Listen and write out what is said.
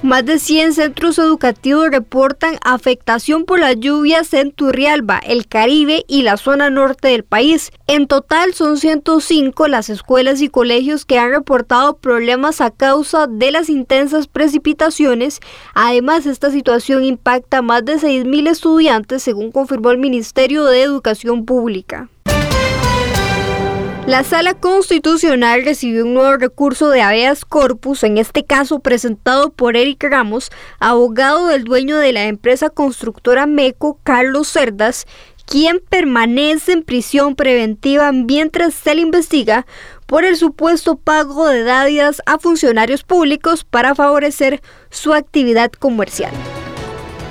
Más de 100 centros educativos reportan afectación por las lluvias en Turrialba, el Caribe y la zona norte del país. En total son 105 las escuelas y colegios que han reportado problemas a causa de las intensas precipitaciones. Además, esta situación impacta a más de 6.000 estudiantes, según confirmó el Ministerio de Educación Pública. La Sala Constitucional recibió un nuevo recurso de habeas corpus, en este caso presentado por Eric Ramos, abogado del dueño de la empresa constructora MECO, Carlos Cerdas, quien permanece en prisión preventiva mientras se le investiga por el supuesto pago de dádivas a funcionarios públicos para favorecer su actividad comercial.